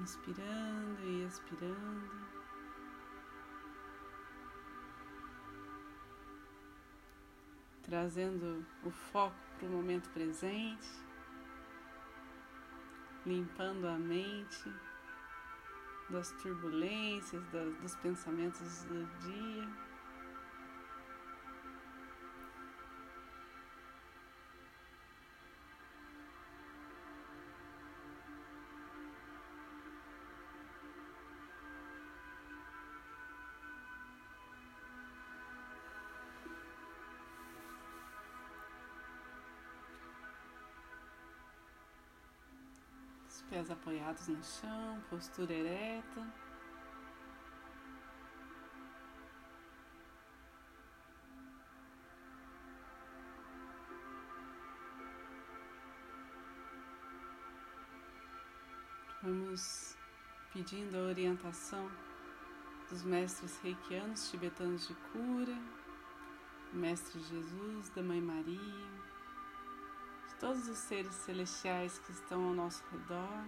inspirando e expirando. Trazendo o foco para o momento presente, limpando a mente das turbulências, dos pensamentos do dia. Pés apoiados no chão, postura ereta. Vamos pedindo a orientação dos mestres reikianos tibetanos de cura, Mestre Jesus, da Mãe Maria, todos os seres celestiais que estão ao nosso redor.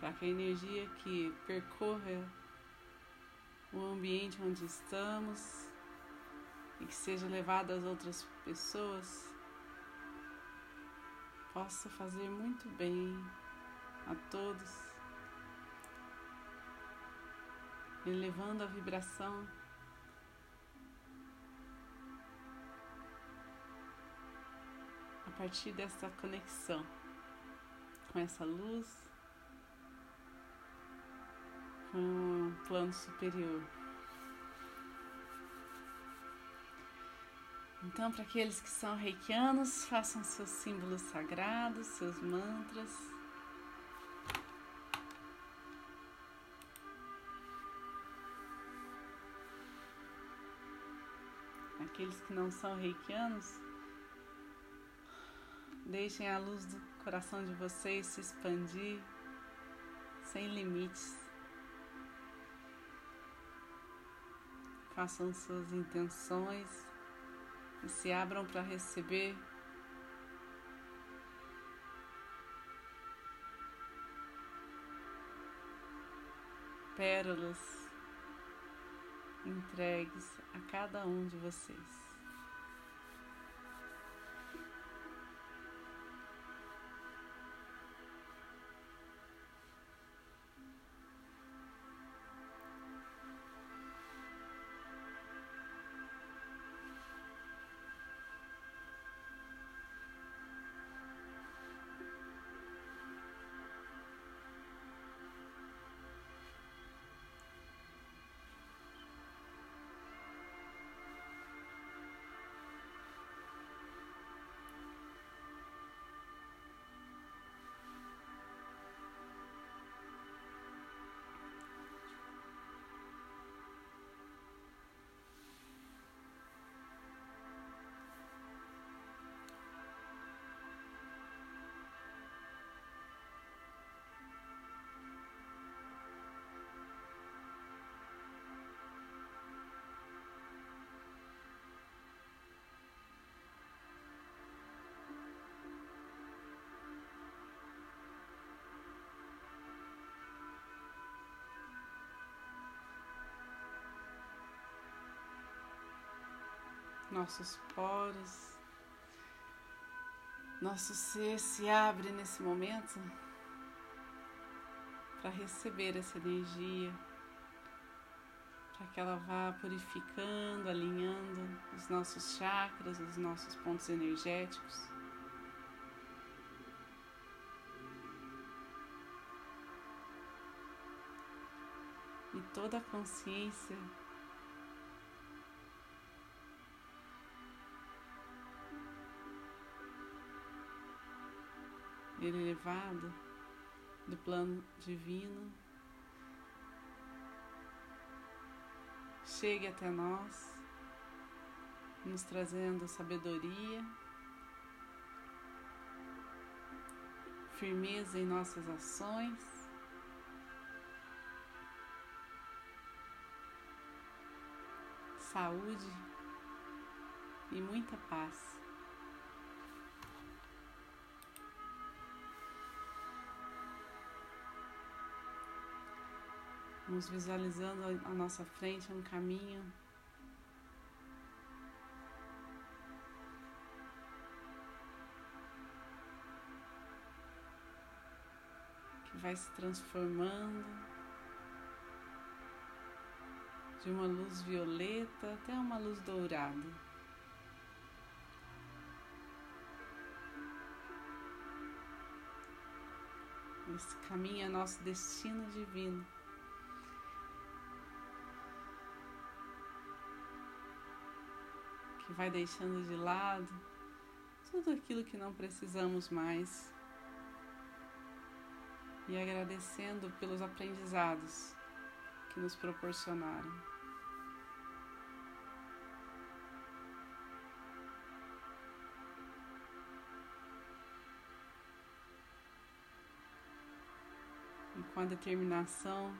Para que a energia que percorra o ambiente onde estamos e que seja levada às outras pessoas possa fazer muito bem a todos, elevando a vibração a partir dessa conexão com essa luz, com o plano superior. Então, para aqueles que são reikianos, façam seus símbolos sagrados, seus mantras. Aqueles que não são reikianos, deixem a luz do coração de vocês se expandir sem limites. Façam suas intenções e se abram para receber pérolas entregues a cada um de vocês. Nossos poros, nosso ser se abre nesse momento para receber essa energia, para que ela vá purificando, alinhando os nossos chakras, os nossos pontos energéticos. E toda a consciência elevado do plano divino chegue até nós, nos trazendo sabedoria, firmeza em nossas ações. Saúde e muita paz. Vamos visualizando à nossa frente um caminho que vai se transformando de uma luz violeta até uma luz dourada. Esse caminho é nosso destino divino. Vai deixando de lado tudo aquilo que não precisamos mais e agradecendo pelos aprendizados que nos proporcionaram. E com a determinação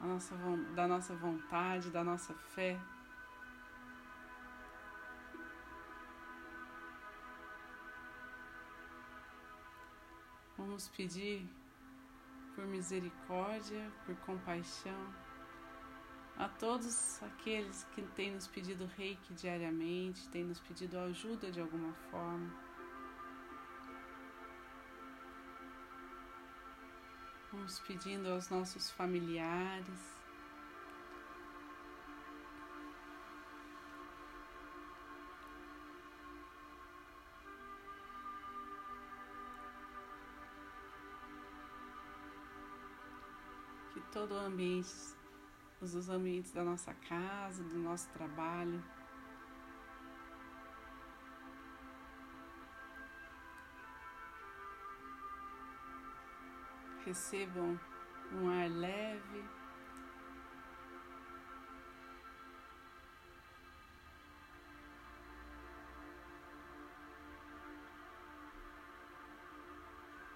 a nossa, da nossa vontade, da nossa fé, Vamos pedir por misericórdia, por compaixão a todos aqueles que têm nos pedido reiki diariamente, têm nos pedido ajuda de alguma forma. Vamos pedindo aos nossos familiares, todo o ambiente, os ambientes da nossa casa, do nosso trabalho. Recebam um ar leve.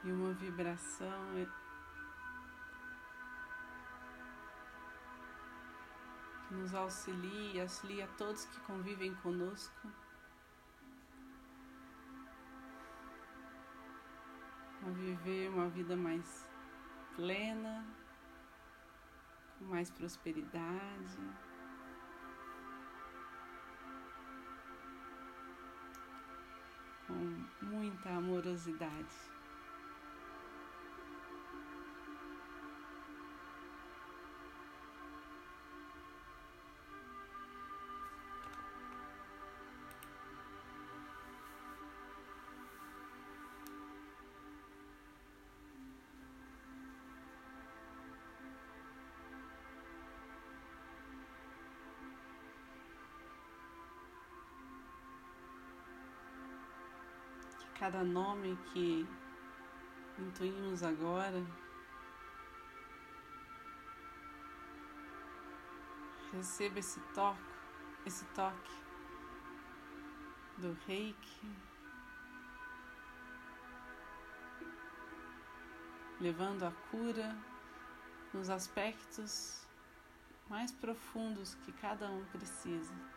E uma vibração nos auxilie, auxilie a todos que convivem conosco. A viver uma vida mais plena, com mais prosperidade. Com muita amorosidade. Cada nome que intuímos agora, receba esse toque, esse toque do reiki, levando a cura nos aspectos mais profundos que cada um precisa.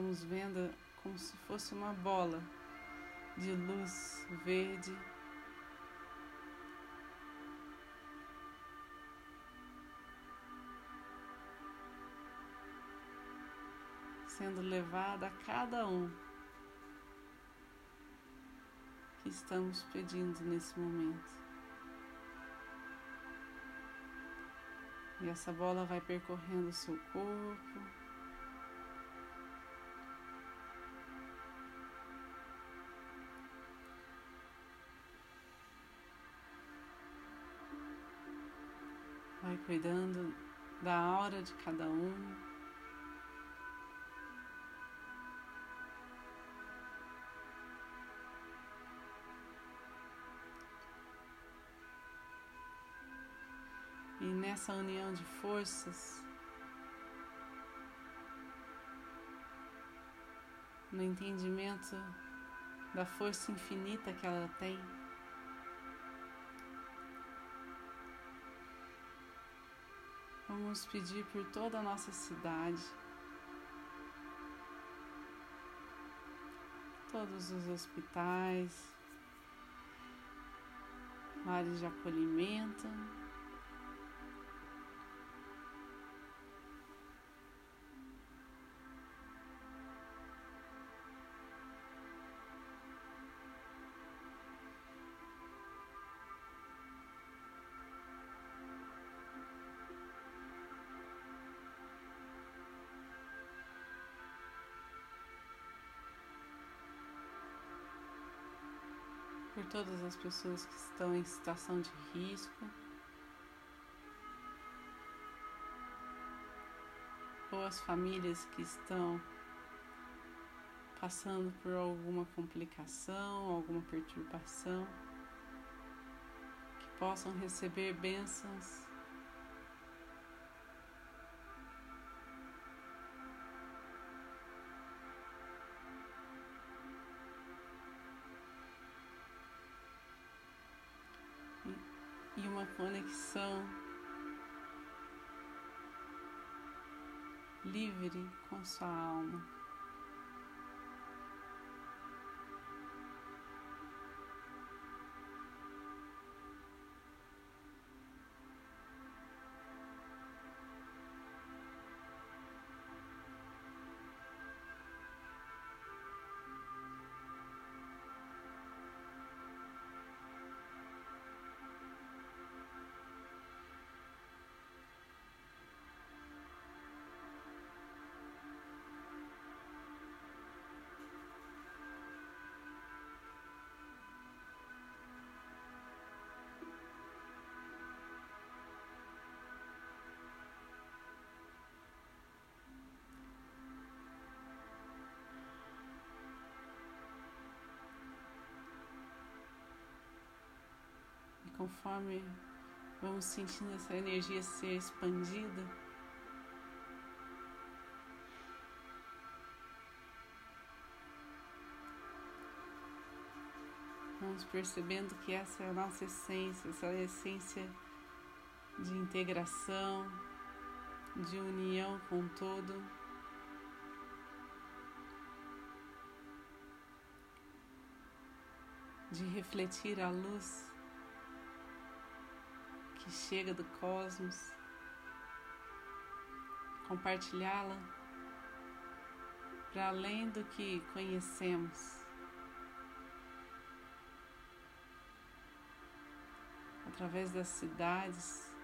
Vamos vendo como se fosse uma bola de luz verde. Sendo levada a cada um que estamos pedindo nesse momento. E essa bola vai percorrendo o seu corpo. cuidando da aura de cada um. E nessa união de forças, no entendimento da força infinita que ela tem. Vamos pedir por toda a nossa cidade, todos os hospitais, lares de acolhimento. Todas as pessoas que estão em situação de risco. Ou as famílias que estão passando por alguma complicação, alguma perturbação, que possam receber bênçãos conexão livre com sua alma. Conforme vamos sentindo essa energia ser expandida, vamos percebendo que essa é a nossa essência, essa é essência de integração, de união com todo. De refletir a luz que chega do cosmos, compartilhá-la para além do que conhecemos. Através das cidades,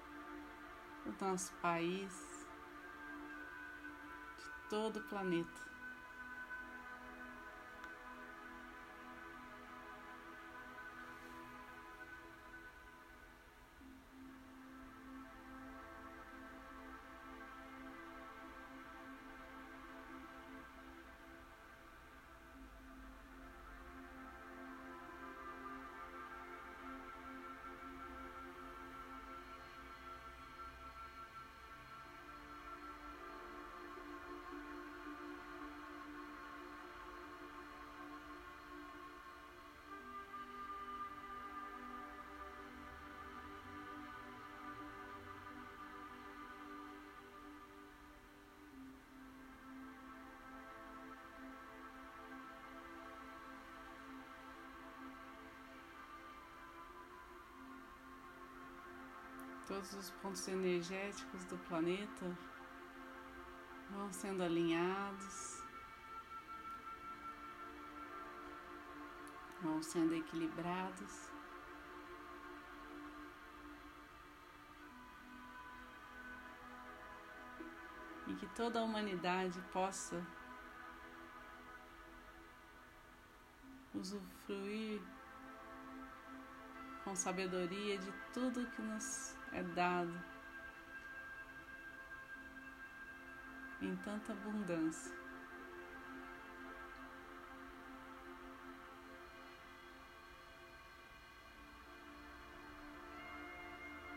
do nosso país, de todo o planeta. Todos os pontos energéticos do planeta vão sendo alinhados, vão sendo equilibrados. E que toda a humanidade possa usufruir com sabedoria de tudo que nos é dado em tanta abundância.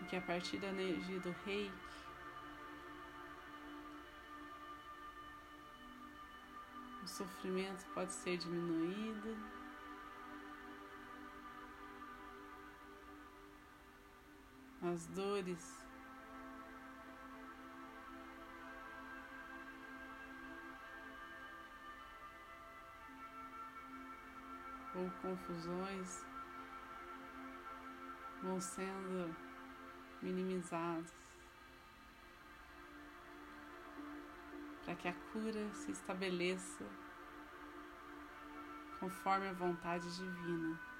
que a partir da energia do reiki, o sofrimento pode ser diminuído. As dores ou confusões vão sendo minimizados para que a cura se estabeleça conforme a vontade divina.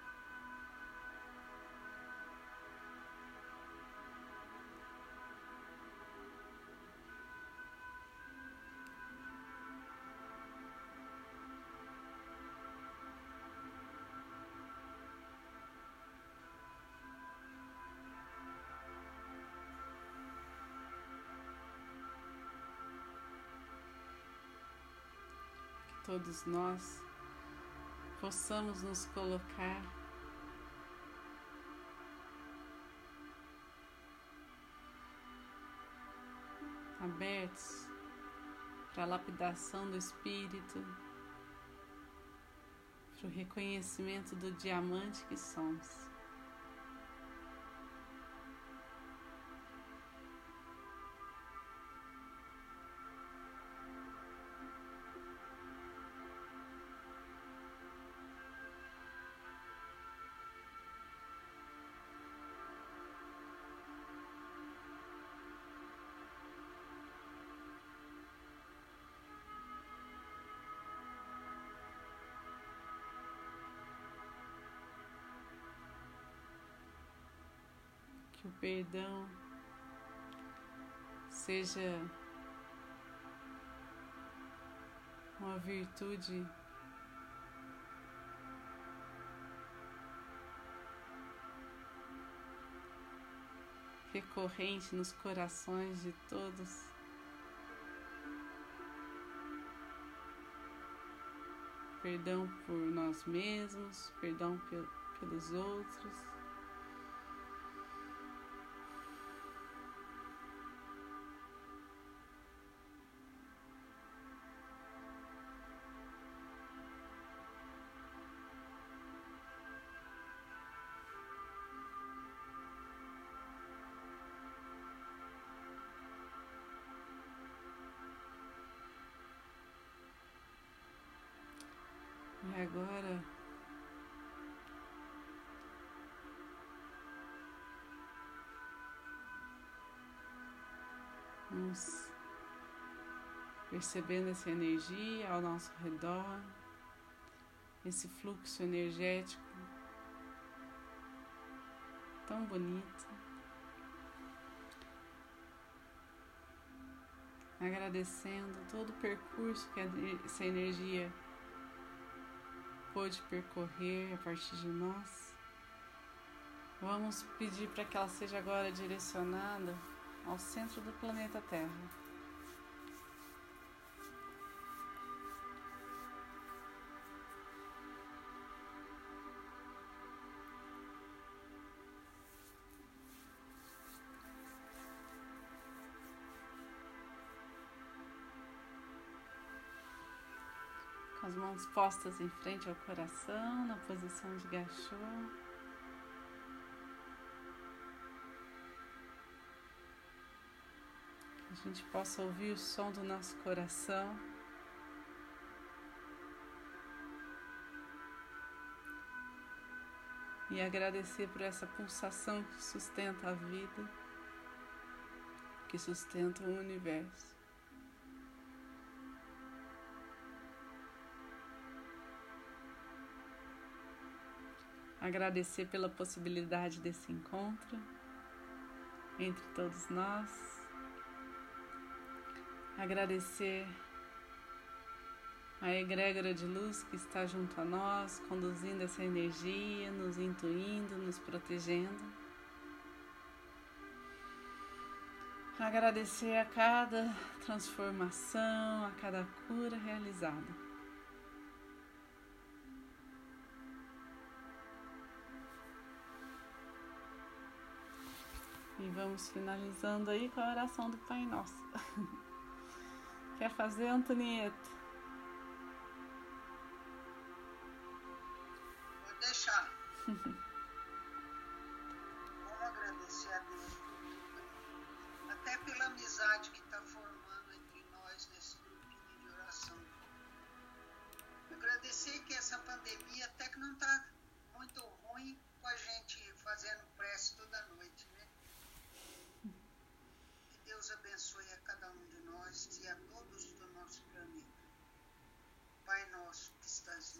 Todos nós possamos nos colocar abertos para a lapidação do espírito, para o reconhecimento do diamante que somos. O perdão seja uma virtude recorrente nos corações de todos. Perdão por nós mesmos, perdão pelos outros. Agora vamos percebendo essa energia ao nosso redor, esse fluxo energético tão bonito. Agradecendo todo o percurso que essa energia pôde percorrer a partir de nós. Vamos pedir para que ela seja agora direcionada ao centro do planeta Terra. As mãos postas em frente ao coração, na posição de gachô. Que a gente possa ouvir o som do nosso coração. E agradecer por essa pulsação que sustenta a vida, que sustenta o universo. Agradecer pela possibilidade desse encontro entre todos nós, agradecer a egrégora de luz que está junto a nós, conduzindo essa energia, nos intuindo, nos protegendo. Agradecer a cada transformação, a cada cura realizada. E vamos finalizando aí com a oração do Pai Nosso. Quer fazer, Antonieta? Vou deixar.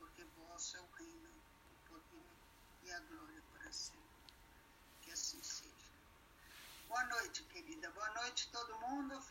porque vosso é o reino, o poder e a glória para sempre. Que assim seja. Boa noite, querida. Boa noite, todo mundo.